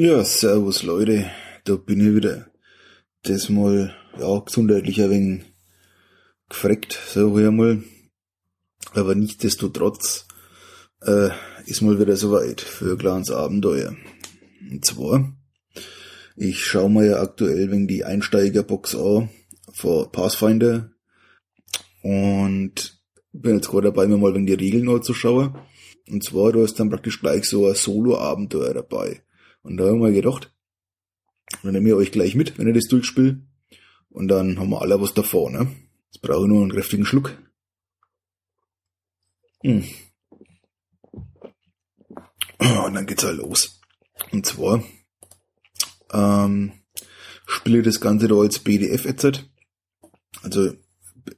Ja, servus Leute, da bin ich wieder. Das mal, ja, gesundheitlich ein wenig gefreckt, sag ich einmal. Aber nichtsdestotrotz äh, ist mal wieder soweit für ein kleines Abenteuer. Und zwar, ich schaue mir ja aktuell wegen die Einsteigerbox an vor Pathfinder und bin jetzt gerade dabei, mir mal wegen die Regeln neu zu schauen. Und zwar, da ist dann praktisch gleich so ein Solo-Abenteuer dabei. Und da haben wir gedacht, dann nehme ich euch gleich mit, wenn ich das durchspiele. Und dann haben wir alle was davon, ne? Jetzt brauche ich nur einen kräftigen Schluck. Hm. Und dann geht's halt los. Und zwar ähm, spiele ich das Ganze da als PDF jetzt. Also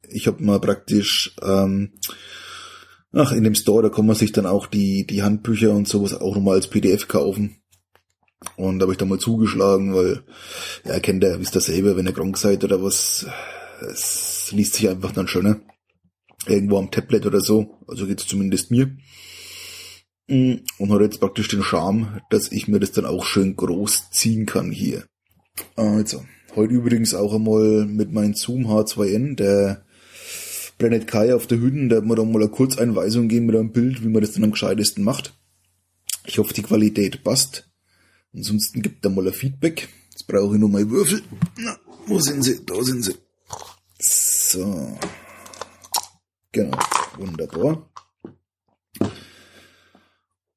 ich habe mal praktisch ähm, ach in dem Store, da kann man sich dann auch die die Handbücher und sowas auch nochmal als PDF kaufen. Und da habe ich da mal zugeschlagen, weil, ja, kennt ihr, wisst ihr selber, wenn ihr krank seid oder was, es liest sich einfach dann schöner. Irgendwo am Tablet oder so, also geht's zumindest mir. Mm, und hat jetzt praktisch den Charme, dass ich mir das dann auch schön groß ziehen kann hier. Also, heute übrigens auch einmal mit meinem Zoom H2N, der Planet Kai auf der Hütten, der hat mir da mal eine Kurzeinweisung gegeben mit einem Bild, wie man das dann am gescheitesten macht. Ich hoffe, die Qualität passt. Ansonsten gibt er mal ein Feedback. Jetzt brauche ich nur mal Würfel. Na, wo sind sie? Da sind sie. So. Genau. Wunderbar.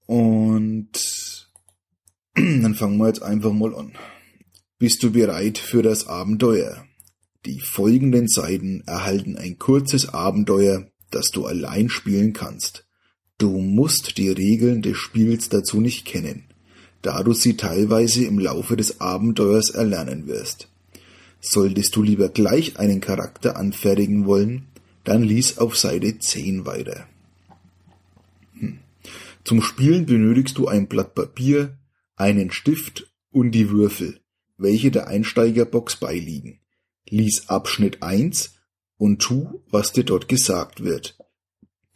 Und dann fangen wir jetzt einfach mal an. Bist du bereit für das Abenteuer? Die folgenden Seiten erhalten ein kurzes Abenteuer, das du allein spielen kannst. Du musst die Regeln des Spiels dazu nicht kennen da du sie teilweise im Laufe des Abenteuers erlernen wirst. Solltest du lieber gleich einen Charakter anfertigen wollen, dann lies auf Seite 10 weiter. Hm. Zum Spielen benötigst du ein Blatt Papier, einen Stift und die Würfel, welche der Einsteigerbox beiliegen. Lies Abschnitt 1 und tu, was dir dort gesagt wird.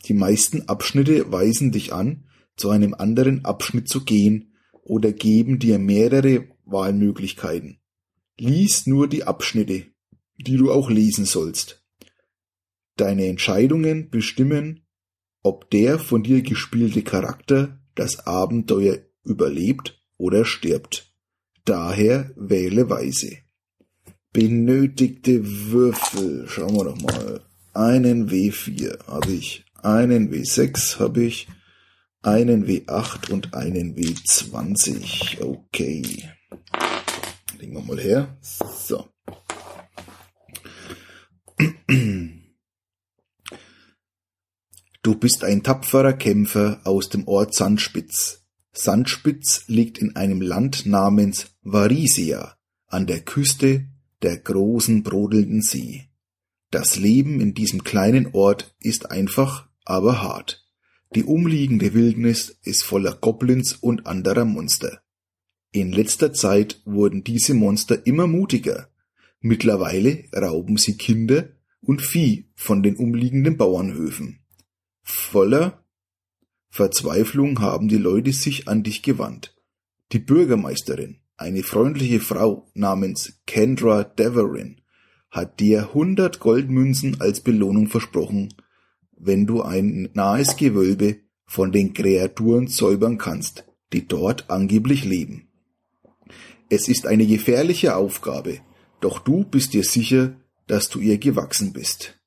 Die meisten Abschnitte weisen dich an, zu einem anderen Abschnitt zu gehen, oder geben dir mehrere Wahlmöglichkeiten. Lies nur die Abschnitte, die du auch lesen sollst. Deine Entscheidungen bestimmen, ob der von dir gespielte Charakter das Abenteuer überlebt oder stirbt. Daher wähle weise. Benötigte Würfel. Schauen wir doch mal. Einen W4 habe ich. Einen W6 habe ich einen W8 und einen W20. Okay. Legen wir mal her. So. Du bist ein tapferer Kämpfer aus dem Ort Sandspitz. Sandspitz liegt in einem Land namens Varisia an der Küste der großen brodelnden See. Das Leben in diesem kleinen Ort ist einfach, aber hart. Die umliegende Wildnis ist voller Goblins und anderer Monster. In letzter Zeit wurden diese Monster immer mutiger. Mittlerweile rauben sie Kinder und Vieh von den umliegenden Bauernhöfen. Voller Verzweiflung haben die Leute sich an dich gewandt. Die Bürgermeisterin, eine freundliche Frau namens Kendra Deverin, hat dir hundert Goldmünzen als Belohnung versprochen, wenn du ein nahes Gewölbe von den Kreaturen säubern kannst, die dort angeblich leben. Es ist eine gefährliche Aufgabe, doch du bist dir sicher, dass du ihr gewachsen bist.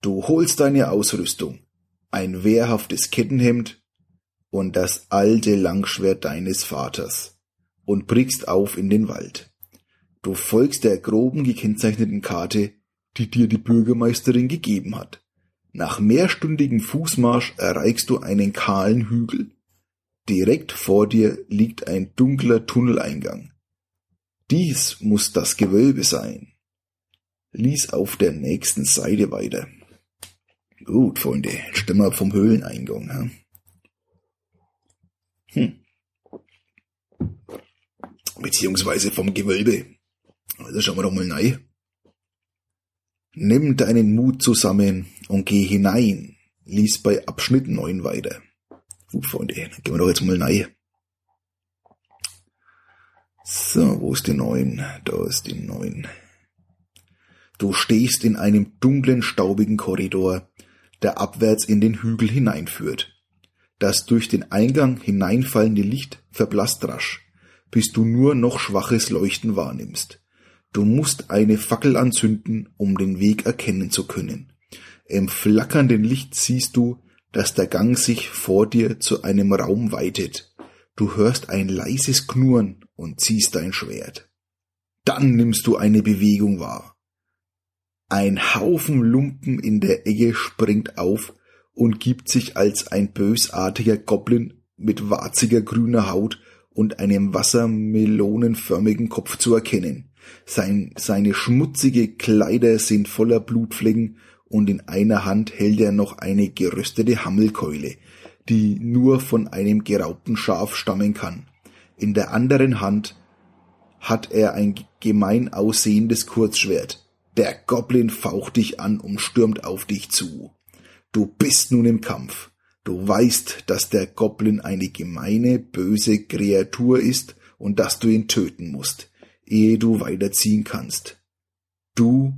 Du holst deine Ausrüstung, ein wehrhaftes Kettenhemd und das alte Langschwert deines Vaters und brichst auf in den Wald. Du folgst der groben gekennzeichneten Karte, die dir die Bürgermeisterin gegeben hat. Nach mehrstündigem Fußmarsch erreichst du einen kahlen Hügel. Direkt vor dir liegt ein dunkler Tunneleingang. Dies muss das Gewölbe sein. Lies auf der nächsten Seite weiter. Gut, Freunde, stimmen wir vom Höhleneingang. Hm? Beziehungsweise vom Gewölbe. Also schauen wir doch mal rein. Nimm deinen Mut zusammen und geh hinein, lies bei Abschnitt 9 weiter. Gut, Freunde, dann gehen wir doch jetzt mal rein. So, wo ist die neun? Da ist die neun. Du stehst in einem dunklen, staubigen Korridor, der abwärts in den Hügel hineinführt. Das durch den Eingang hineinfallende Licht verblasst rasch, bis du nur noch schwaches Leuchten wahrnimmst. Du musst eine Fackel anzünden, um den Weg erkennen zu können. Im flackernden Licht siehst du, dass der Gang sich vor dir zu einem Raum weitet. Du hörst ein leises Knurren und ziehst dein Schwert. Dann nimmst du eine Bewegung wahr. Ein Haufen Lumpen in der Ecke springt auf und gibt sich als ein bösartiger Goblin mit warziger grüner Haut und einem wassermelonenförmigen Kopf zu erkennen. Sein, seine schmutzige Kleider sind voller Blutflecken und in einer Hand hält er noch eine geröstete Hammelkeule, die nur von einem geraubten Schaf stammen kann. In der anderen Hand hat er ein gemein aussehendes Kurzschwert. Der Goblin faucht dich an und stürmt auf dich zu. Du bist nun im Kampf. Du weißt, dass der Goblin eine gemeine, böse Kreatur ist und dass du ihn töten musst, ehe du weiterziehen kannst. Du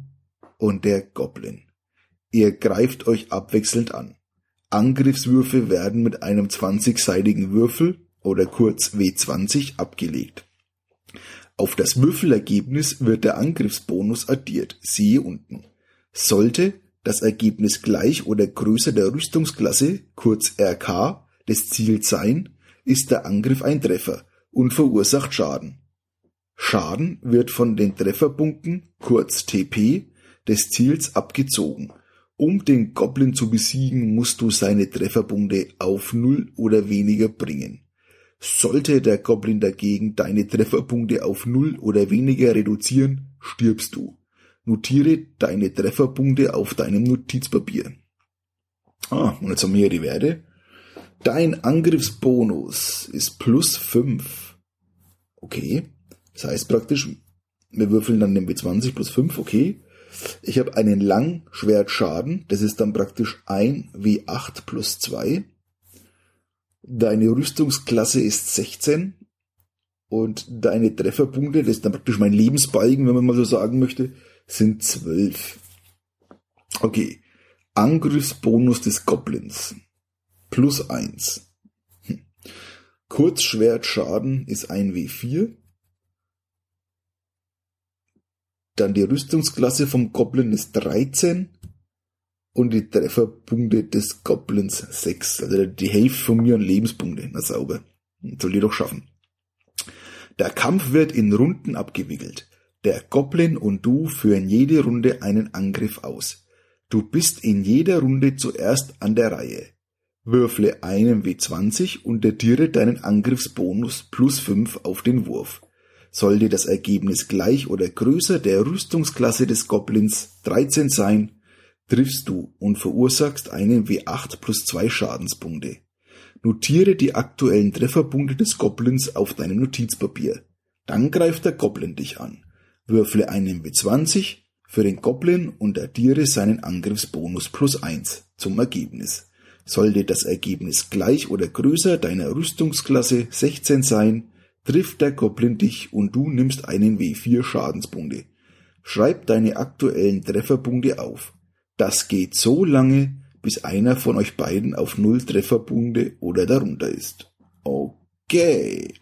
und der Goblin. Ihr greift euch abwechselnd an. Angriffswürfe werden mit einem 20-seitigen Würfel oder kurz W20 abgelegt. Auf das Würfelergebnis wird der Angriffsbonus addiert, siehe unten. Sollte das Ergebnis gleich oder größer der Rüstungsklasse, kurz RK, des Ziels sein, ist der Angriff ein Treffer und verursacht Schaden. Schaden wird von den Trefferpunkten, kurz TP, des Ziels abgezogen. Um den Goblin zu besiegen, musst du seine Trefferpunkte auf Null oder weniger bringen. Sollte der Goblin dagegen deine Trefferpunkte auf Null oder weniger reduzieren, stirbst du. Notiere deine Trefferpunkte auf deinem Notizpapier. Ah, und jetzt haben wir hier die Werte. Dein Angriffsbonus ist plus 5. Okay. Das heißt praktisch, wir würfeln dann den W20 plus 5, okay. Ich habe einen Langschwertschaden, das ist dann praktisch ein W8 plus 2. Deine Rüstungsklasse ist 16 und deine Trefferpunkte, das ist dann praktisch mein Lebensbalken, wenn man mal so sagen möchte, sind 12. Okay, Angriffsbonus des Goblins plus 1. Hm. Kurzschwertschaden ist ein W4. Dann die Rüstungsklasse vom Goblin ist 13 und die Trefferpunkte des Goblins 6. Also die Hälfte von mir an Lebenspunkte. Na sauber. Soll die doch schaffen. Der Kampf wird in Runden abgewickelt. Der Goblin und du führen jede Runde einen Angriff aus. Du bist in jeder Runde zuerst an der Reihe. Würfle einen W20 und addiere deinen Angriffsbonus plus 5 auf den Wurf. Sollte das Ergebnis gleich oder größer der Rüstungsklasse des Goblins 13 sein, triffst du und verursachst einen W8 plus 2 Schadenspunkte. Notiere die aktuellen Trefferpunkte des Goblins auf deinem Notizpapier. Dann greift der Goblin dich an. Würfle einen W20 für den Goblin und addiere seinen Angriffsbonus plus 1 zum Ergebnis. Sollte das Ergebnis gleich oder größer deiner Rüstungsklasse 16 sein, trifft der Goblin dich und du nimmst einen W4 Schadenspunkte. Schreib deine aktuellen Trefferpunkte auf. Das geht so lange, bis einer von euch beiden auf null Trefferpunkte oder darunter ist. Okay.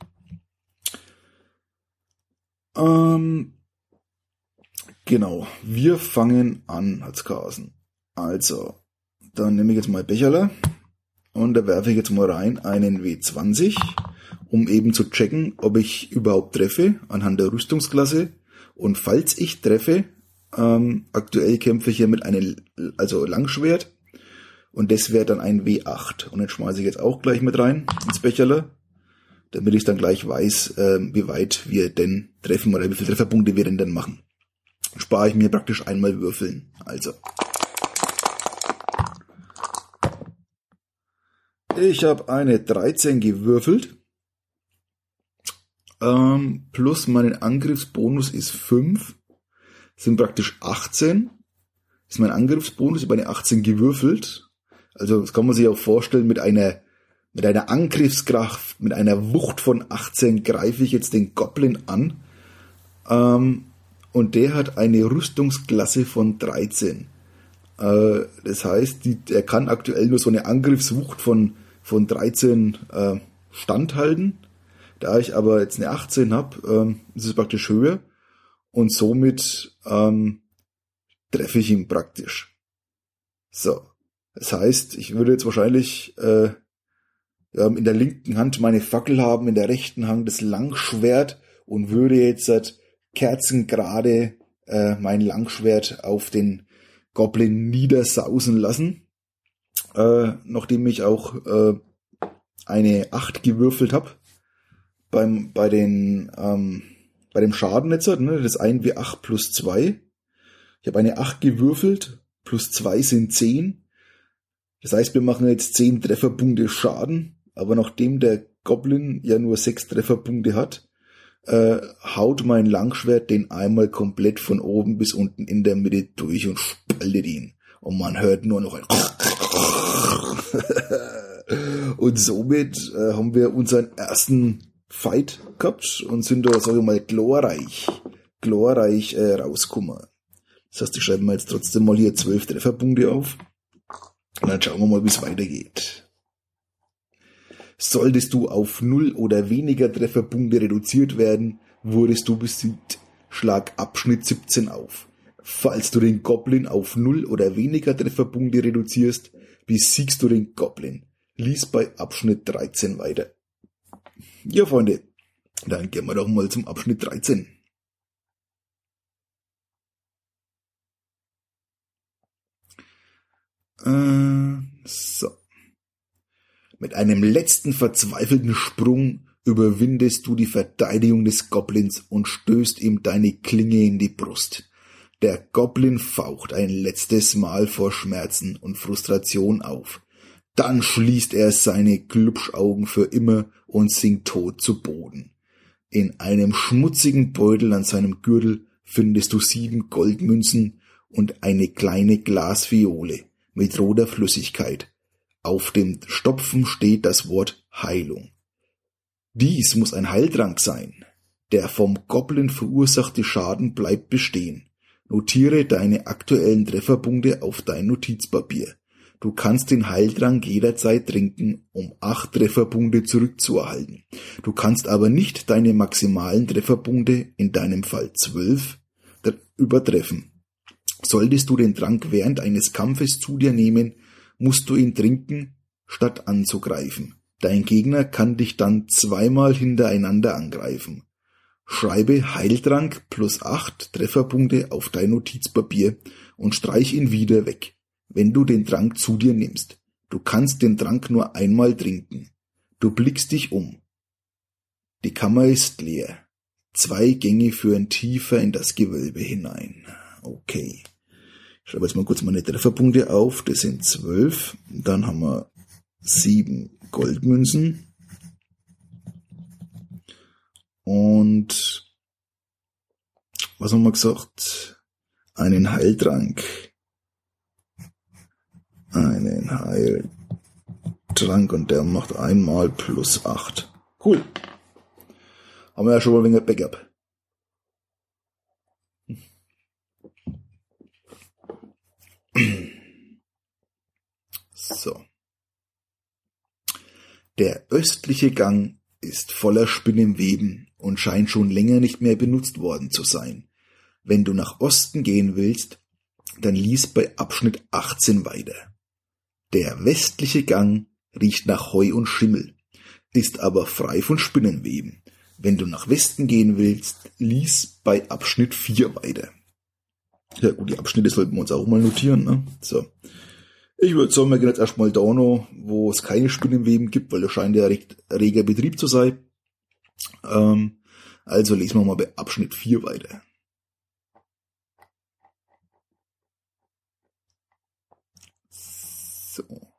Ähm, genau, wir fangen an als Kasen. Also, dann nehme ich jetzt mal Becherler und da werfe ich jetzt mal rein einen W20, um eben zu checken, ob ich überhaupt treffe anhand der Rüstungsklasse. Und falls ich treffe, ähm, aktuell kämpfe ich hier mit einem also Langschwert und das wäre dann ein W8. Und den schmeiße ich jetzt auch gleich mit rein ins Becherle, damit ich dann gleich weiß, äh, wie weit wir denn treffen oder wie viele Trefferpunkte wir denn dann machen. Spare ich mir praktisch einmal würfeln. Also. Ich habe eine 13 gewürfelt. Ähm, plus meinen Angriffsbonus ist 5 sind praktisch 18. Ist mein Angriffsbonus über eine 18 gewürfelt. Also das kann man sich auch vorstellen mit einer Mit einer Angriffskraft, mit einer Wucht von 18 greife ich jetzt den Goblin an. Ähm, und der hat eine Rüstungsklasse von 13. Äh, das heißt, die, er kann aktuell nur so eine Angriffswucht von, von 13 äh, standhalten. Da ich aber jetzt eine 18 habe, ähm, ist es praktisch höher. Und somit ähm, treffe ich ihn praktisch. So. Das heißt, ich würde jetzt wahrscheinlich äh, in der linken Hand meine Fackel haben, in der rechten Hand das Langschwert und würde jetzt seit kerzengerade äh, mein Langschwert auf den Goblin niedersausen lassen, äh, nachdem ich auch äh, eine 8 gewürfelt habe beim bei den ähm, bei dem Schaden jetzt, ne, das 1 wie 8 plus 2. Ich habe eine 8 gewürfelt, plus 2 sind 10. Das heißt, wir machen jetzt 10 Trefferpunkte Schaden, aber nachdem der Goblin ja nur 6 Trefferpunkte hat, äh, haut mein Langschwert den einmal komplett von oben bis unten in der Mitte durch und spaltet ihn. Und man hört nur noch ein Und somit äh, haben wir unseren ersten Fight gehabt und sind da, sag ich mal, glorreich, glorreich äh, rausgekommen. Das heißt, ich schreibe mir jetzt trotzdem mal hier zwölf Trefferpunkte auf. Und dann schauen wir mal, wie es weitergeht. Solltest du auf null oder weniger Trefferpunkte reduziert werden, wurdest du besiegt. Schlag Abschnitt 17 auf. Falls du den Goblin auf null oder weniger Trefferpunkte reduzierst, besiegst du den Goblin. Lies bei Abschnitt 13 weiter. Ja, Freunde, dann gehen wir doch mal zum Abschnitt 13. Äh, so. Mit einem letzten verzweifelten Sprung überwindest du die Verteidigung des Goblins und stößt ihm deine Klinge in die Brust. Der Goblin faucht ein letztes Mal vor Schmerzen und Frustration auf. Dann schließt er seine Glubschaugen für immer und sinkt tot zu Boden. In einem schmutzigen Beutel an seinem Gürtel findest du sieben Goldmünzen und eine kleine Glasviole mit roter Flüssigkeit. Auf dem Stopfen steht das Wort Heilung. Dies muss ein Heiltrank sein. Der vom Goblin verursachte Schaden bleibt bestehen. Notiere deine aktuellen Trefferpunkte auf dein Notizpapier. Du kannst den Heiltrank jederzeit trinken, um acht Trefferpunkte zurückzuerhalten. Du kannst aber nicht deine maximalen Trefferpunkte, in deinem Fall zwölf, übertreffen. Solltest du den Trank während eines Kampfes zu dir nehmen, musst du ihn trinken, statt anzugreifen. Dein Gegner kann dich dann zweimal hintereinander angreifen. Schreibe Heiltrank plus acht Trefferpunkte auf dein Notizpapier und streich ihn wieder weg, wenn du den Trank zu dir nimmst. Du kannst den Trank nur einmal trinken. Du blickst dich um. Die Kammer ist leer. Zwei Gänge führen tiefer in das Gewölbe hinein. Okay. Ich schreibe jetzt mal kurz meine Trefferpunkte auf. Das sind zwölf. Dann haben wir sieben Goldmünzen. Und was haben wir gesagt? Einen Heiltrank. Einen Heiltrank und der macht einmal plus acht. Cool. Haben wir ja schon mal ein wenig Backup. So. Der östliche Gang ist voller Spinnenweben und scheint schon länger nicht mehr benutzt worden zu sein. Wenn du nach Osten gehen willst, dann lies bei Abschnitt 18 weiter. Der westliche Gang riecht nach Heu und Schimmel, ist aber frei von Spinnenweben. Wenn du nach Westen gehen willst, lies bei Abschnitt 4 weiter. Ja gut, die Abschnitte sollten wir uns auch mal notieren. Ne? So. Ich würde sagen, wir gehen jetzt erstmal da noch, wo es keine Spinnenweben gibt, weil da scheint ja recht reger Betrieb zu sein. Ähm, also lesen wir mal bei Abschnitt 4 weiter. So.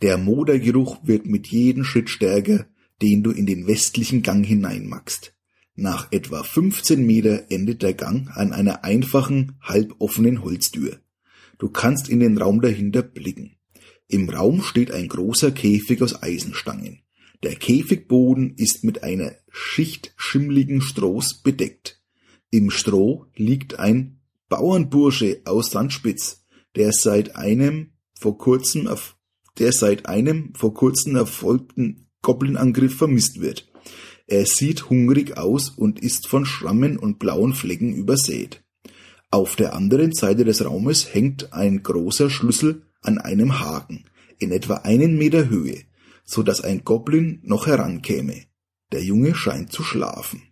Der Modergeruch wird mit jedem Schritt stärker, den du in den westlichen Gang hineinmachst. Nach etwa 15 Meter endet der Gang an einer einfachen, halboffenen Holztür. Du kannst in den Raum dahinter blicken. Im Raum steht ein großer Käfig aus Eisenstangen. Der Käfigboden ist mit einer Schicht schimmligen Strohs bedeckt. Im Stroh liegt ein Bauernbursche aus Sandspitz, der seit einem vor kurzem, der seit einem vor kurzem erfolgten Goblin-Angriff vermisst wird. Er sieht hungrig aus und ist von Schrammen und blauen Flecken übersät. Auf der anderen Seite des Raumes hängt ein großer Schlüssel an einem Haken in etwa einen Meter Höhe, so dass ein Goblin noch herankäme. Der Junge scheint zu schlafen.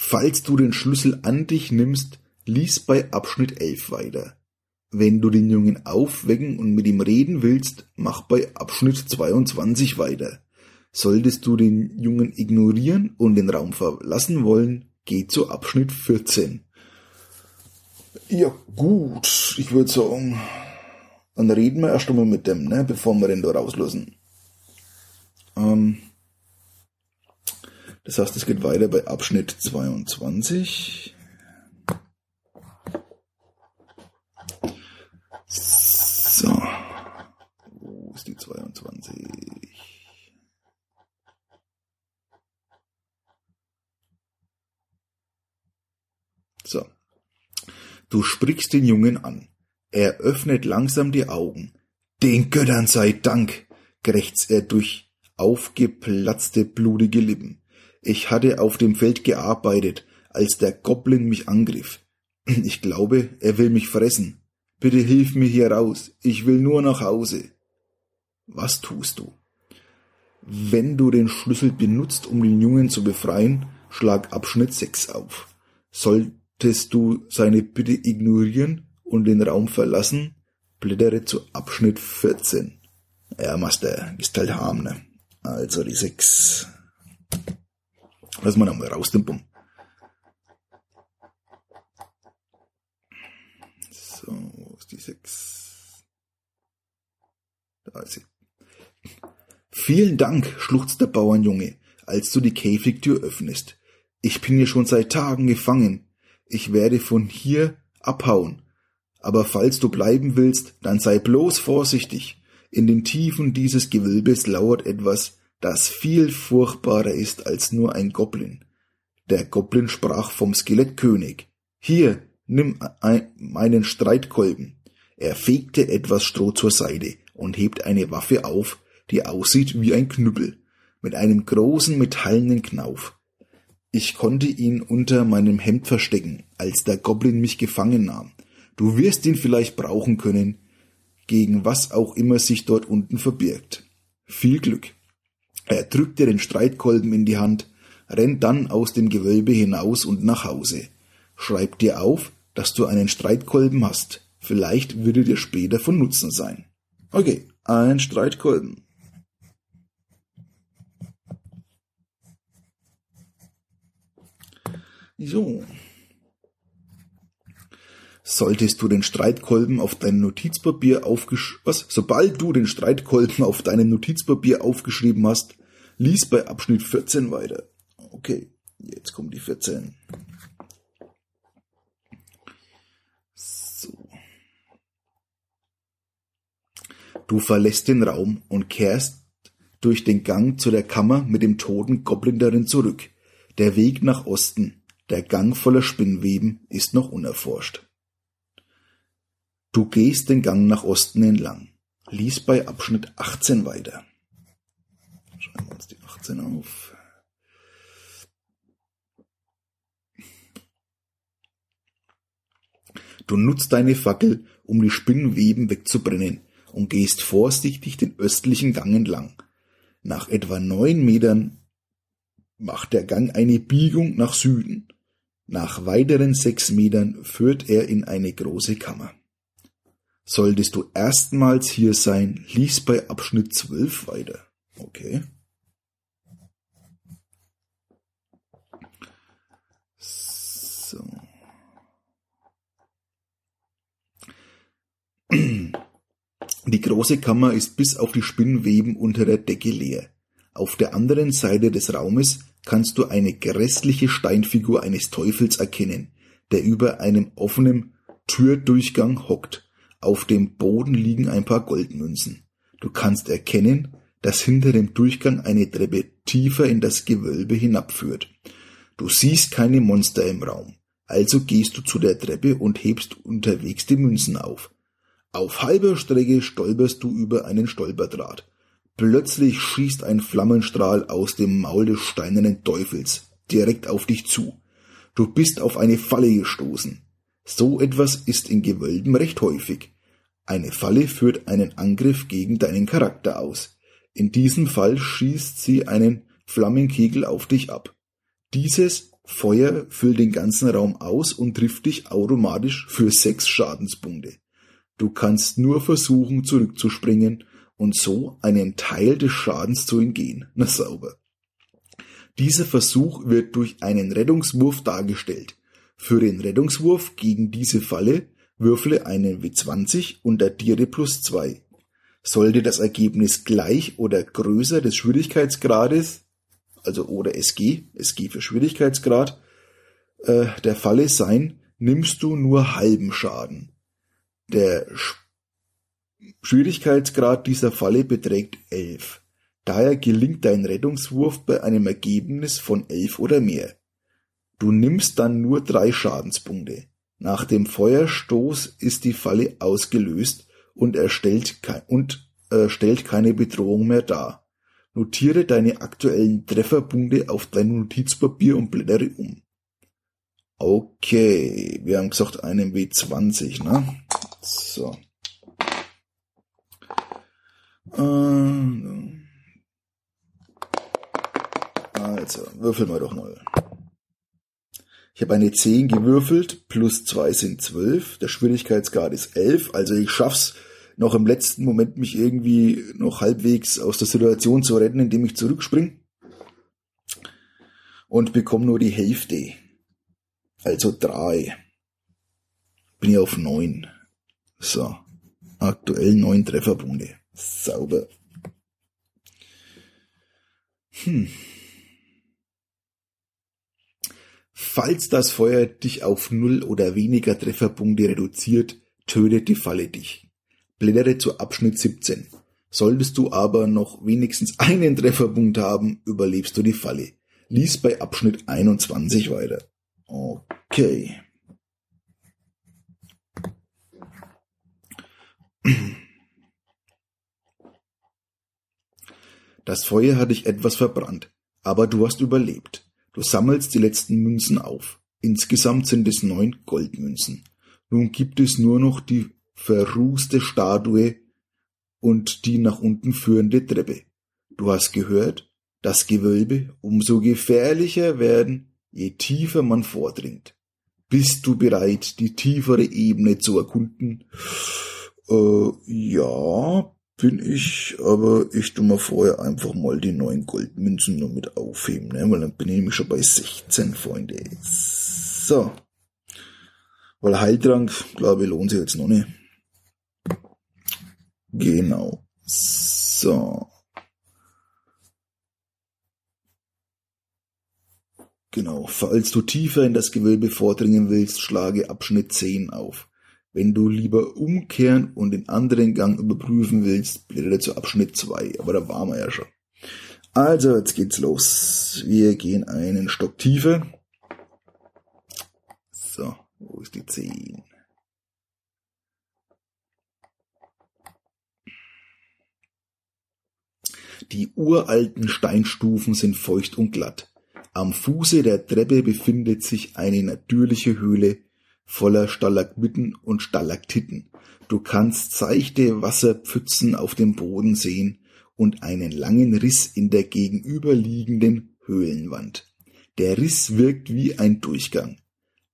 Falls du den Schlüssel an dich nimmst, lies bei Abschnitt 11 weiter. Wenn du den Jungen aufwecken und mit ihm reden willst, mach bei Abschnitt 22 weiter. Solltest du den Jungen ignorieren und den Raum verlassen wollen, geh zu Abschnitt 14. Ja, gut, ich würde sagen, dann reden wir erst einmal mit dem, ne, bevor wir den da rauslassen. Ähm, das heißt, es geht weiter bei Abschnitt 22. So. Wo ist die 22? So. Du sprichst den Jungen an. Er öffnet langsam die Augen. Den Göttern sei Dank, krächzt er durch aufgeplatzte, blutige Lippen. Ich hatte auf dem Feld gearbeitet, als der Goblin mich angriff. Ich glaube, er will mich fressen. Bitte hilf mir hier raus. Ich will nur nach Hause. Was tust du? Wenn du den Schlüssel benutzt, um den Jungen zu befreien, schlag Abschnitt 6 auf. Solltest du seine Bitte ignorieren und den Raum verlassen, blättere zu Abschnitt 14. Ja, Master, ist halt harm, ne? Also die 6. Lass mal nochmal raus, den Bumm. So, wo ist die 6? Da ist sie. Vielen Dank, schluchzt der Bauernjunge, als du die Käfigtür öffnest. Ich bin hier schon seit Tagen gefangen. Ich werde von hier abhauen. Aber falls du bleiben willst, dann sei bloß vorsichtig. In den Tiefen dieses Gewölbes lauert etwas, das viel furchtbarer ist als nur ein Goblin. Der Goblin sprach vom Skelettkönig. Hier, nimm meinen Streitkolben. Er fegte etwas Stroh zur Seite und hebt eine Waffe auf, die aussieht wie ein Knüppel, mit einem großen metallenen Knauf. Ich konnte ihn unter meinem Hemd verstecken, als der Goblin mich gefangen nahm. Du wirst ihn vielleicht brauchen können, gegen was auch immer sich dort unten verbirgt. Viel Glück. Er drückt dir den Streitkolben in die Hand, rennt dann aus dem Gewölbe hinaus und nach Hause. Schreib dir auf, dass du einen Streitkolben hast. Vielleicht würde dir später von Nutzen sein. Okay, ein Streitkolben. So. Solltest du den Streitkolben auf deinem Notizpapier aufgesch was? Sobald du den Streitkolben auf deinem Notizpapier aufgeschrieben hast, lies bei Abschnitt 14 weiter. Okay, jetzt kommt die 14. So. Du verlässt den Raum und kehrst durch den Gang zu der Kammer mit dem toten Goblin darin zurück. Der Weg nach Osten, der Gang voller Spinnweben, ist noch unerforscht. Du gehst den Gang nach Osten entlang. Lies bei Abschnitt 18 weiter. Schreiben wir uns die 18 auf. Du nutzt deine Fackel, um die Spinnweben wegzubrennen und gehst vorsichtig den östlichen Gang entlang. Nach etwa neun Metern macht der Gang eine Biegung nach Süden. Nach weiteren sechs Metern führt er in eine große Kammer. Solltest du erstmals hier sein, lies bei Abschnitt 12 weiter. Okay. Die große Kammer ist bis auf die Spinnweben unter der Decke leer. Auf der anderen Seite des Raumes kannst du eine grässliche Steinfigur eines Teufels erkennen, der über einem offenen Türdurchgang hockt. Auf dem Boden liegen ein paar Goldmünzen. Du kannst erkennen, dass hinter dem Durchgang eine Treppe tiefer in das Gewölbe hinabführt. Du siehst keine Monster im Raum. Also gehst du zu der Treppe und hebst unterwegs die Münzen auf. Auf halber Strecke stolperst du über einen Stolperdraht. Plötzlich schießt ein Flammenstrahl aus dem Maul des steinernen Teufels direkt auf dich zu. Du bist auf eine Falle gestoßen. So etwas ist in Gewölben recht häufig. Eine Falle führt einen Angriff gegen deinen Charakter aus. In diesem Fall schießt sie einen Flammenkegel auf dich ab. Dieses Feuer füllt den ganzen Raum aus und trifft dich automatisch für sechs Schadenspunkte. Du kannst nur versuchen zurückzuspringen und so einen Teil des Schadens zu entgehen. Na sauber. Dieser Versuch wird durch einen Rettungswurf dargestellt. Für den Rettungswurf gegen diese Falle würfle einen W20 und addiere plus zwei. Sollte das Ergebnis gleich oder größer des Schwierigkeitsgrades also oder SG, SG für Schwierigkeitsgrad, äh, der Falle sein, nimmst du nur halben Schaden. Der Sch Schwierigkeitsgrad dieser Falle beträgt 11. Daher gelingt dein Rettungswurf bei einem Ergebnis von 11 oder mehr. Du nimmst dann nur drei Schadenspunkte. Nach dem Feuerstoß ist die Falle ausgelöst und erstellt und äh, stellt keine Bedrohung mehr dar. Notiere deine aktuellen Trefferpunkte auf dein Notizpapier und blättere um. Okay, wir haben gesagt einen W20, ne? So. Also, würfeln wir doch mal. Ich habe eine 10 gewürfelt, plus 2 sind 12, der Schwierigkeitsgrad ist 11, also ich schaff's noch im letzten Moment mich irgendwie noch halbwegs aus der Situation zu retten, indem ich zurückspring. Und bekomme nur die Hälfte. Also drei. Bin ich auf neun. So. Aktuell neun Trefferpunkte. Sauber. Hm. Falls das Feuer dich auf null oder weniger Trefferpunkte reduziert, tötet die Falle dich. Blättere zu Abschnitt 17. Solltest du aber noch wenigstens einen Trefferpunkt haben, überlebst du die Falle. Lies bei Abschnitt 21 weiter. Okay. Das Feuer hat dich etwas verbrannt, aber du hast überlebt. Du sammelst die letzten Münzen auf. Insgesamt sind es neun Goldmünzen. Nun gibt es nur noch die verrußte Statue und die nach unten führende Treppe. Du hast gehört, das Gewölbe umso gefährlicher werden, je tiefer man vordringt. Bist du bereit, die tiefere Ebene zu erkunden? Äh, ja, bin ich, aber ich tu mal vorher einfach mal die neuen Goldmünzen nur mit aufheben, ne? weil dann bin ich nämlich schon bei 16, Freunde. So. Weil Heiltrank, glaube ich, lohnt sich jetzt noch nicht. Genau. So. Genau. Falls du tiefer in das Gewölbe vordringen willst, schlage Abschnitt 10 auf. Wenn du lieber umkehren und den anderen Gang überprüfen willst, blättere zu Abschnitt 2. Aber da waren wir ja schon. Also, jetzt geht's los. Wir gehen einen Stock tiefer. So, wo ist die 10? Die uralten Steinstufen sind feucht und glatt. Am Fuße der Treppe befindet sich eine natürliche Höhle voller Stalagmiten und Stalaktiten. Du kannst seichte Wasserpfützen auf dem Boden sehen und einen langen Riss in der gegenüberliegenden Höhlenwand. Der Riss wirkt wie ein Durchgang.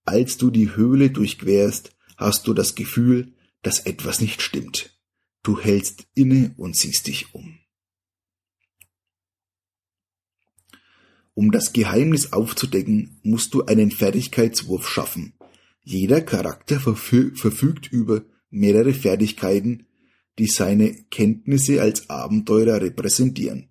Als du die Höhle durchquerst, hast du das Gefühl, dass etwas nicht stimmt. Du hältst inne und siehst dich um. Um das Geheimnis aufzudecken, musst du einen Fertigkeitswurf schaffen. Jeder Charakter verfügt über mehrere Fertigkeiten, die seine Kenntnisse als Abenteurer repräsentieren.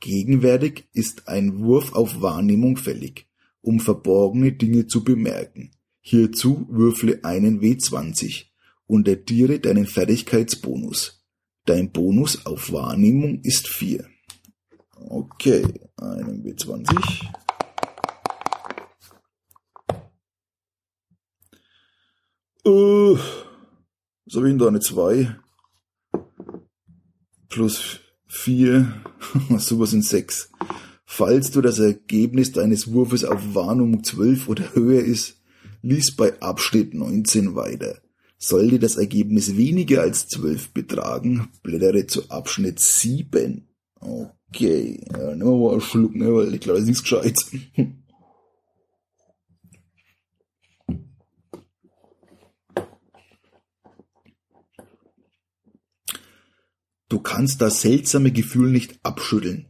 Gegenwärtig ist ein Wurf auf Wahrnehmung fällig, um verborgene Dinge zu bemerken. Hierzu würfle einen W20 und addiere deinen Fertigkeitsbonus. Dein Bonus auf Wahrnehmung ist 4. Okay, einen W20. Äh, was habe ich da? Eine 2 plus 4, sowas sind 6. Falls du das Ergebnis deines Wurfes auf Warnung 12 oder höher ist, lies bei Abschnitt 19 weiter. Sollte das Ergebnis weniger als 12 betragen, blättere zu Abschnitt 7. Okay, ja, nehmen wir mal einen Schluck, ne, weil ich glaube, das ist nichts Gescheites. kannst das seltsame Gefühl nicht abschütteln,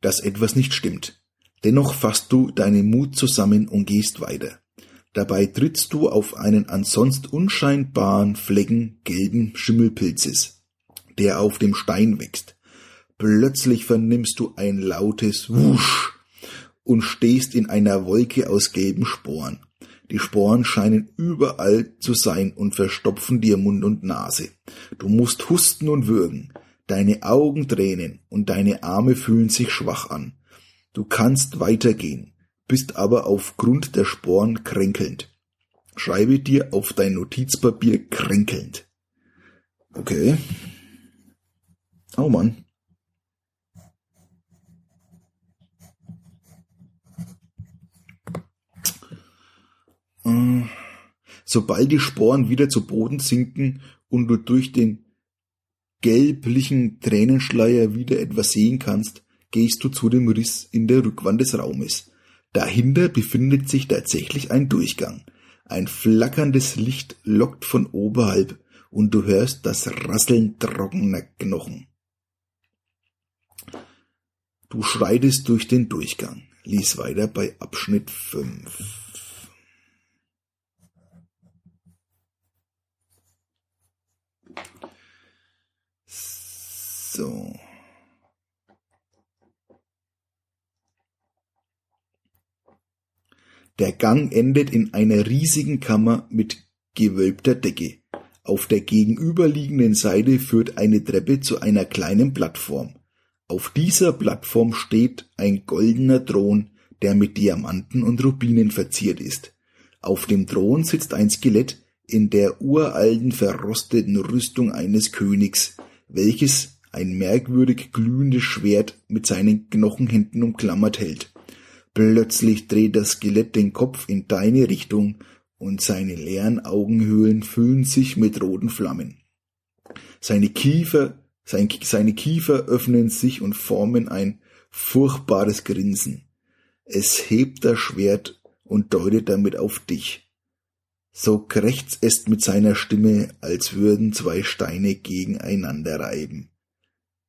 dass etwas nicht stimmt. Dennoch fasst du deinen Mut zusammen und gehst weiter. Dabei trittst du auf einen ansonst unscheinbaren Flecken gelben Schimmelpilzes, der auf dem Stein wächst. Plötzlich vernimmst du ein lautes Wusch und stehst in einer Wolke aus gelben Sporen. Die Sporen scheinen überall zu sein und verstopfen dir Mund und Nase. Du musst husten und würgen. Deine Augen tränen und deine Arme fühlen sich schwach an. Du kannst weitergehen, bist aber aufgrund der Sporen kränkelnd. Schreibe dir auf dein Notizpapier kränkelnd. Okay. Oh Mann. Äh, sobald die Sporen wieder zu Boden sinken und du durch den gelblichen Tränenschleier wieder etwas sehen kannst, gehst du zu dem Riss in der Rückwand des Raumes. Dahinter befindet sich tatsächlich ein Durchgang. Ein flackerndes Licht lockt von oberhalb und du hörst das Rasseln trockener Knochen. Du schreitest durch den Durchgang. Lies weiter bei Abschnitt 5. So. Der Gang endet in einer riesigen Kammer mit gewölbter Decke. Auf der gegenüberliegenden Seite führt eine Treppe zu einer kleinen Plattform. Auf dieser Plattform steht ein goldener Thron, der mit Diamanten und Rubinen verziert ist. Auf dem Thron sitzt ein Skelett in der uralten verrosteten Rüstung eines Königs, welches ein merkwürdig glühendes Schwert mit seinen Knochenhänden umklammert hält. Plötzlich dreht das Skelett den Kopf in deine Richtung und seine leeren Augenhöhlen füllen sich mit roten Flammen. Seine Kiefer, sein, seine Kiefer öffnen sich und formen ein furchtbares Grinsen. Es hebt das Schwert und deutet damit auf dich. So krächzt es mit seiner Stimme, als würden zwei Steine gegeneinander reiben.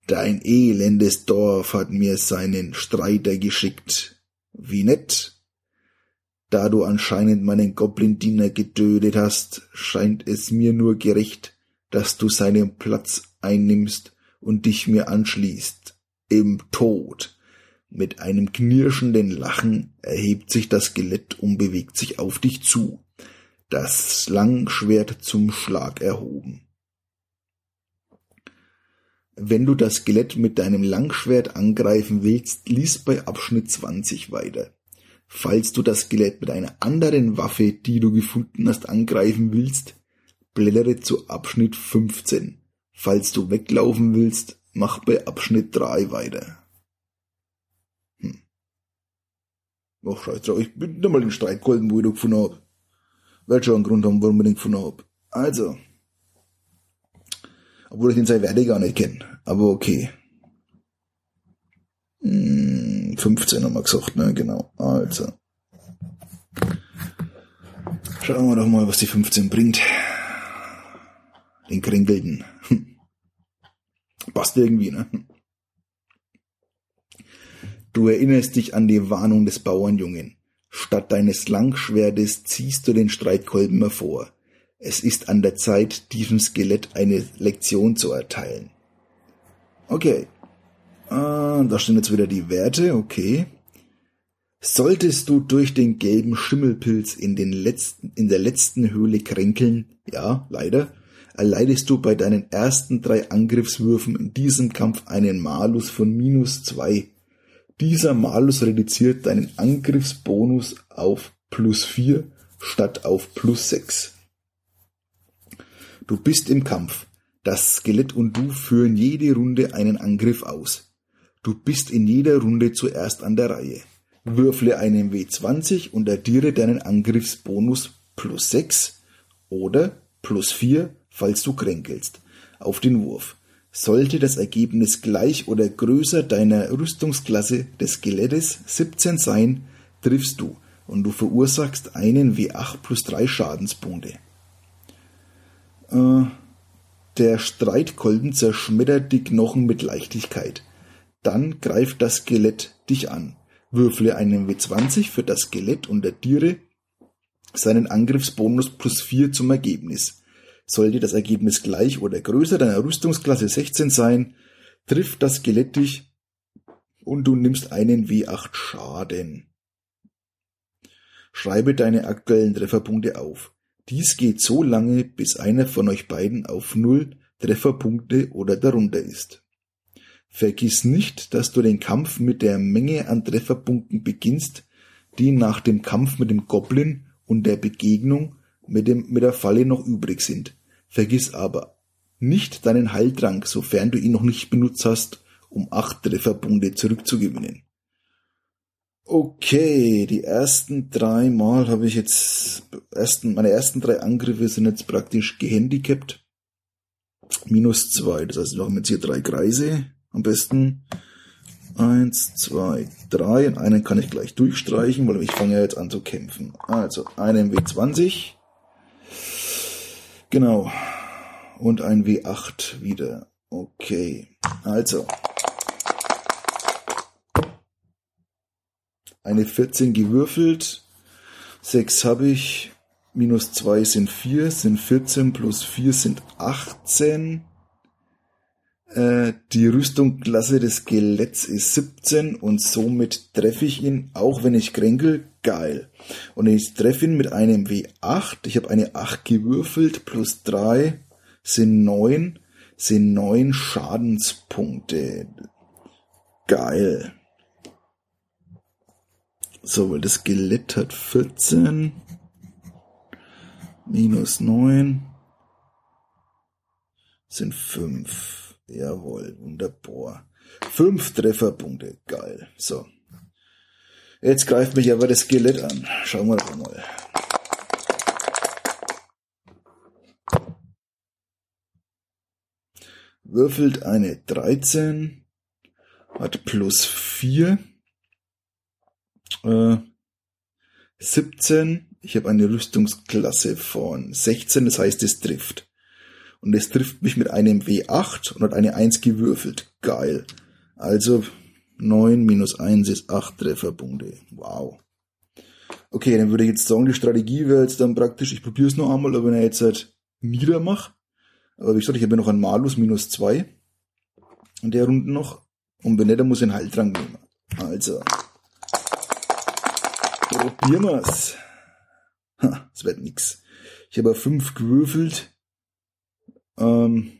Dein elendes Dorf hat mir seinen Streiter geschickt. Wie nett. Da du anscheinend meinen Goblin-Diener getötet hast, scheint es mir nur gerecht, dass du seinen Platz einnimmst und dich mir anschließt. Im Tod. Mit einem knirschenden Lachen erhebt sich das Skelett und bewegt sich auf dich zu, das Langschwert zum Schlag erhoben. Wenn du das Skelett mit deinem Langschwert angreifen willst, lies bei Abschnitt 20 weiter. Falls du das Skelett mit einer anderen Waffe, die du gefunden hast, angreifen willst, blättere zu Abschnitt 15. Falls du weglaufen willst, mach bei Abschnitt 3 weiter. Hm. Ach, scheiße, ich bin nicht mal den Streitkolben, wo ich den gefunden hab. Wird schon einen Grund haben, warum ich den gefunden hab. Also, obwohl ich den seine Werte gar nicht kenne. Aber okay. Hm, 15 haben wir gesagt, ne? Genau. Also. Schauen wir doch mal, was die 15 bringt. Den Kränkelten. Passt irgendwie, ne? Du erinnerst dich an die Warnung des Bauernjungen. Statt deines Langschwertes ziehst du den Streitkolben hervor. Es ist an der Zeit, diesem Skelett eine Lektion zu erteilen. Okay. Ah, da stehen jetzt wieder die Werte, okay. Solltest du durch den gelben Schimmelpilz in, den letzten, in der letzten Höhle kränkeln, ja, leider, erleidest du bei deinen ersten drei Angriffswürfen in diesem Kampf einen Malus von minus zwei. Dieser Malus reduziert deinen Angriffsbonus auf plus vier statt auf plus sechs. Du bist im Kampf. Das Skelett und du führen jede Runde einen Angriff aus. Du bist in jeder Runde zuerst an der Reihe. Würfle einen W20 und addiere deinen Angriffsbonus plus 6 oder plus 4, falls du kränkelst, auf den Wurf. Sollte das Ergebnis gleich oder größer deiner Rüstungsklasse des Skelettes 17 sein, triffst du und du verursachst einen W8 plus 3 Schadenspunkte. Äh, der Streitkolben zerschmettert die Knochen mit Leichtigkeit. Dann greift das Skelett dich an. Würfle einen W20 für das Skelett und addiere seinen Angriffsbonus plus 4 zum Ergebnis. Sollte das Ergebnis gleich oder größer deiner Rüstungsklasse 16 sein, trifft das Skelett dich und du nimmst einen W8 Schaden. Schreibe deine aktuellen Trefferpunkte auf. Dies geht so lange, bis einer von euch beiden auf 0 Trefferpunkte oder darunter ist. Vergiss nicht, dass du den Kampf mit der Menge an Trefferpunkten beginnst, die nach dem Kampf mit dem Goblin und der Begegnung mit, dem, mit der Falle noch übrig sind. Vergiss aber nicht deinen Heiltrank, sofern du ihn noch nicht benutzt hast, um acht Trefferpunkte zurückzugewinnen. Okay, die ersten drei Mal habe ich jetzt, ersten, meine ersten drei Angriffe sind jetzt praktisch gehandicapt. Minus zwei, das heißt, wir haben jetzt hier drei Kreise. Am besten eins, zwei, drei. Und einen kann ich gleich durchstreichen, weil ich fange ja jetzt an zu kämpfen. Also einen W20. Genau. Und ein W8 wieder. Okay. Also. Eine 14 gewürfelt. 6 habe ich. Minus 2 sind 4, sind 14 plus 4 sind 18. Äh, die Rüstungsklasse des Skeletts ist 17 und somit treffe ich ihn, auch wenn ich kränkel, geil. Und ich treffe ihn mit einem W8. Ich habe eine 8 gewürfelt, plus 3 sind 9, sind 9 Schadenspunkte. Geil. So, weil das Skelett hat 14 minus 9 sind 5. Jawohl, wunderbar. Fünf Trefferpunkte, geil. So. Jetzt greift mich aber das Skelett an. Schauen wir doch mal. Würfelt eine 13, hat plus 4, äh, 17. Ich habe eine Rüstungsklasse von 16, das heißt, es trifft. Und es trifft mich mit einem W8 und hat eine 1 gewürfelt. Geil. Also 9 minus 1 ist 8 Trefferpunkte. Wow. Okay, dann würde ich jetzt sagen, die Strategie wäre jetzt dann praktisch, ich probiere es noch einmal, aber wenn er jetzt halt niedermacht. Aber wie gesagt, ich habe ja noch einen Malus minus 2 in der Runde noch. Und wenn nicht, dann muss ich einen Heiltrank nehmen. Also. Probieren wir's. Ha, es wird nix. Ich habe 5 gewürfelt. Ähm,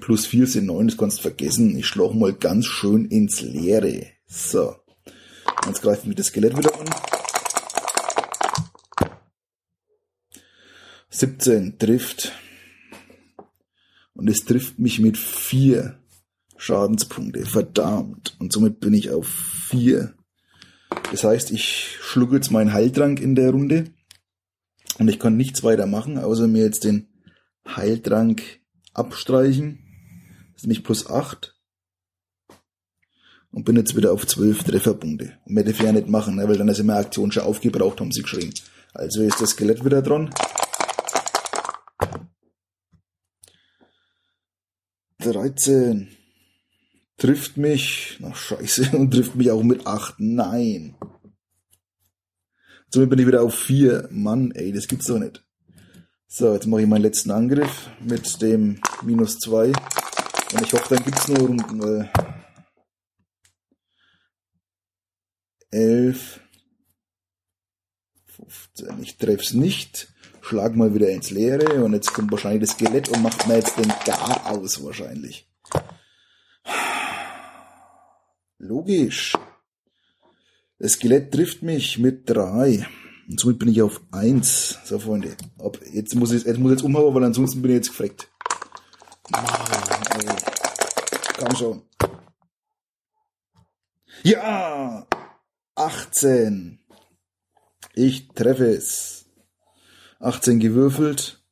plus 4 sind 9, das kannst du vergessen. Ich schlage mal ganz schön ins Leere. So. Jetzt greift mich das Skelett wieder an. 17 trifft. Und es trifft mich mit 4 Schadenspunkte. Verdammt. Und somit bin ich auf 4. Das heißt, ich schlucke jetzt meinen Heiltrank in der Runde. Und ich kann nichts weiter machen, außer mir jetzt den Heiltrank abstreichen. Das ist nämlich plus 8. Und bin jetzt wieder auf 12 Trefferpunkte. Und mehr darf ich ja nicht machen, ne, weil dann ist immer Aktion schon aufgebraucht, haben sie geschrieben. Also ist das Skelett wieder dran. Dreizehn. Trifft mich. Na scheiße. Und trifft mich auch mit 8. Nein. Somit bin ich wieder auf 4. Mann, ey, das gibt's doch nicht. So, jetzt mache ich meinen letzten Angriff mit dem minus 2. Und ich hoffe, dann gibt es nur Runden, weil 11, 15. Ich treff's nicht. Schlag mal wieder ins Leere und jetzt kommt wahrscheinlich das Skelett und macht mir jetzt den Gar aus wahrscheinlich. Logisch. Das Skelett trifft mich mit drei. Und somit bin ich auf eins. So, Freunde. Ob, jetzt muss ich, jetzt muss jetzt umhauen, weil ansonsten bin ich jetzt gefreckt. Oh, Komm schon. Ja! 18. Ich treffe es. 18 gewürfelt.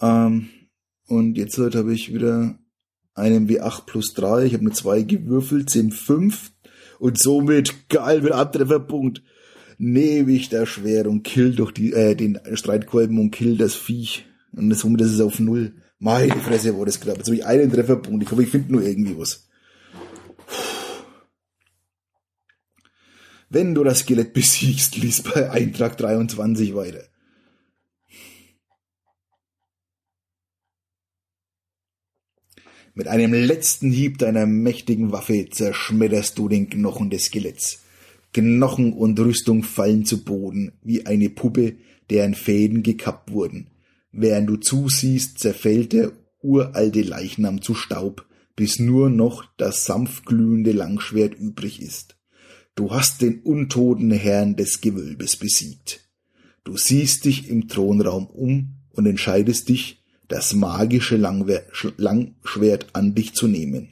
Ähm, und jetzt heute habe ich wieder einen W8 plus 3. Ich habe eine 2 gewürfelt, sind 5. Und somit, geil, mit Abtrefferpunkt, nehme ich der schwer und kill durch die, äh, den Streitkolben und kill das Viech. Und somit ist es auf Null. Meine Fresse, wo das knapp. Jetzt habe ich einen Trefferpunkt. Ich hoffe, ich finde nur irgendwie was. Wenn du das Skelett besiegst, lies bei Eintrag 23 weiter. Mit einem letzten Hieb deiner mächtigen Waffe zerschmetterst du den Knochen des Skeletts. Knochen und Rüstung fallen zu Boden, wie eine Puppe, deren Fäden gekappt wurden. Während du zusiehst, zerfällt der uralte Leichnam zu Staub, bis nur noch das sanft glühende Langschwert übrig ist. Du hast den untoten Herrn des Gewölbes besiegt. Du siehst dich im Thronraum um und entscheidest dich, das magische Langschwert an dich zu nehmen.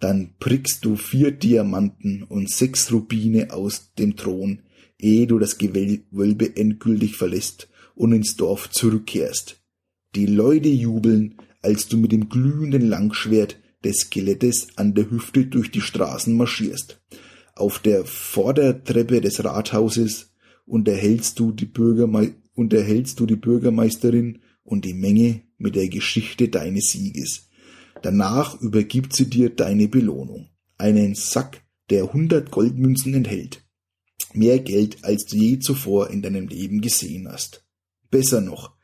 Dann prickst du vier Diamanten und sechs Rubine aus dem Thron, ehe du das Gewölbe endgültig verlässt und ins Dorf zurückkehrst. Die Leute jubeln, als du mit dem glühenden Langschwert des Skelettes an der Hüfte durch die Straßen marschierst. Auf der Vordertreppe des Rathauses unterhältst du die, Bürgerme unterhältst du die Bürgermeisterin und die Menge mit der Geschichte deines Sieges. Danach übergibt sie dir deine Belohnung. Einen Sack, der hundert Goldmünzen enthält. Mehr Geld, als du je zuvor in deinem Leben gesehen hast. Besser noch,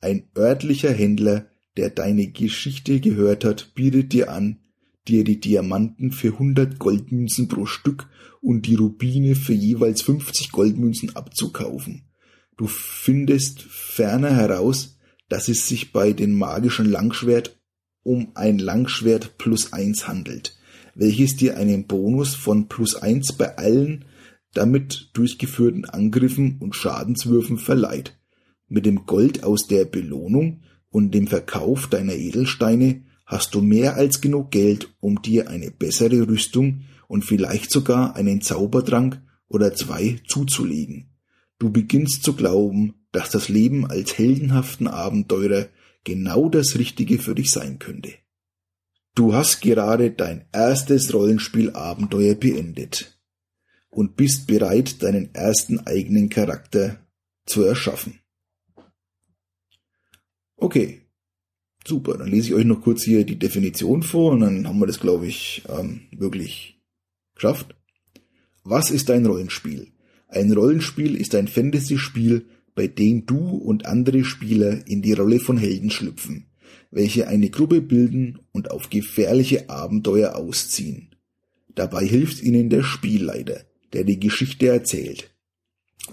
ein örtlicher Händler, der deine Geschichte gehört hat, bietet dir an, dir die Diamanten für hundert Goldmünzen pro Stück und die Rubine für jeweils fünfzig Goldmünzen abzukaufen. Du findest ferner heraus, dass es sich bei den magischen Langschwert um ein Langschwert plus eins handelt, welches dir einen Bonus von plus eins bei allen damit durchgeführten Angriffen und Schadenswürfen verleiht. Mit dem Gold aus der Belohnung und dem Verkauf deiner Edelsteine hast du mehr als genug Geld, um dir eine bessere Rüstung und vielleicht sogar einen Zaubertrank oder zwei zuzulegen. Du beginnst zu glauben, dass das Leben als heldenhaften Abenteurer genau das Richtige für dich sein könnte. Du hast gerade dein erstes Rollenspielabenteuer beendet und bist bereit, deinen ersten eigenen Charakter zu erschaffen. Okay, super. Dann lese ich euch noch kurz hier die Definition vor und dann haben wir das, glaube ich, ähm, wirklich geschafft. Was ist ein Rollenspiel? Ein Rollenspiel ist ein Fantasy-Spiel, bei dem du und andere Spieler in die Rolle von Helden schlüpfen, welche eine Gruppe bilden und auf gefährliche Abenteuer ausziehen. Dabei hilft ihnen der Spielleiter, der die Geschichte erzählt.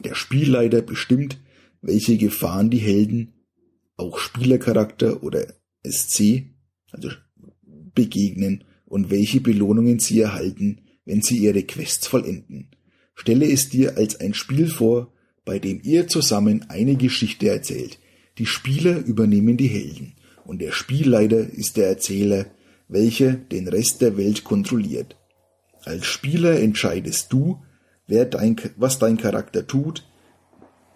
Der Spielleiter bestimmt, welche Gefahren die Helden, auch Spielercharakter oder SC, also begegnen und welche Belohnungen sie erhalten, wenn sie ihre Quests vollenden. Stelle es dir als ein Spiel vor, bei dem ihr zusammen eine Geschichte erzählt. Die Spieler übernehmen die Helden und der Spielleiter ist der Erzähler, welcher den Rest der Welt kontrolliert. Als Spieler entscheidest du, wer dein, was dein Charakter tut,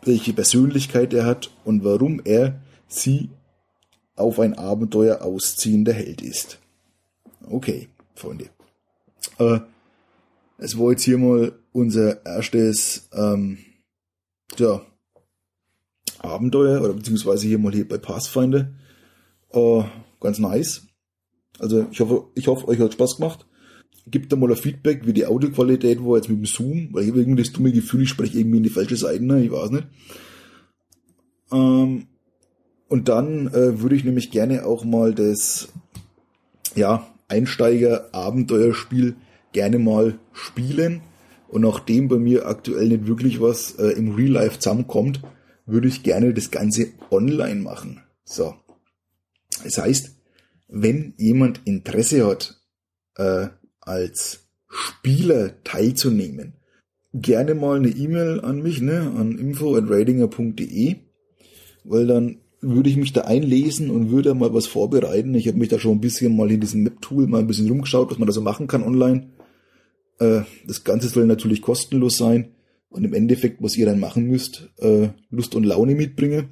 welche Persönlichkeit er hat und warum er sie auf ein Abenteuer ausziehender Held ist. Okay, Freunde. Äh, es war jetzt hier mal unser erstes ähm, ja, Abenteuer oder beziehungsweise hier mal hier bei Pathfinder. Äh, ganz nice. Also ich hoffe, ich hoffe, euch hat Spaß gemacht. Gebt da mal ein Feedback, wie die Audioqualität war jetzt mit dem Zoom, weil ich habe irgendwie das dumme Gefühl, ich spreche irgendwie in die falsche Seite, ne? ich weiß nicht. Ähm, und dann äh, würde ich nämlich gerne auch mal das ja, Einsteiger-Abenteuerspiel gerne mal spielen Und nachdem bei mir aktuell nicht wirklich was äh, im Real Life zusammenkommt, würde ich gerne das Ganze online machen. So. Das heißt, wenn jemand Interesse hat, äh, als Spieler teilzunehmen, gerne mal eine E-Mail an mich, ne, an info@radinger.de, weil dann würde ich mich da einlesen und würde mal was vorbereiten. Ich habe mich da schon ein bisschen mal in diesem Map-Tool mal ein bisschen rumgeschaut, was man da so machen kann online. Äh, das Ganze soll natürlich kostenlos sein und im Endeffekt, was ihr dann machen müsst, äh, Lust und Laune mitbringen.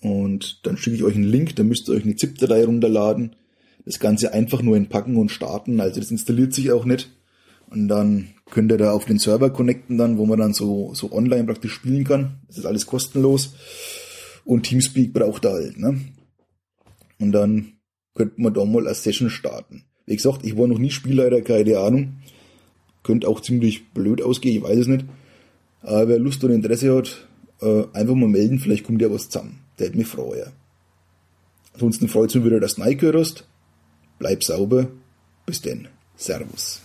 Und dann schicke ich euch einen Link, da müsst ihr euch eine ZIP-Datei runterladen. Das Ganze einfach nur entpacken und starten, also das installiert sich auch nicht. Und dann könnt ihr da auf den Server connecten dann, wo man dann so, so online praktisch spielen kann. Das ist alles kostenlos. Und Teamspeak braucht er halt, ne? Und dann könnte man da mal eine Session starten. Wie gesagt, ich war noch nie Spielleiter, keine Ahnung. Könnte auch ziemlich blöd ausgehen, ich weiß es nicht. Aber wer Lust und Interesse hat, äh, einfach mal melden, vielleicht kommt ja was zusammen. Der hätte mich freuen. Ansonsten freut es mich wieder, dass du reingehört hast. Bleib sauber. Bis denn. Servus.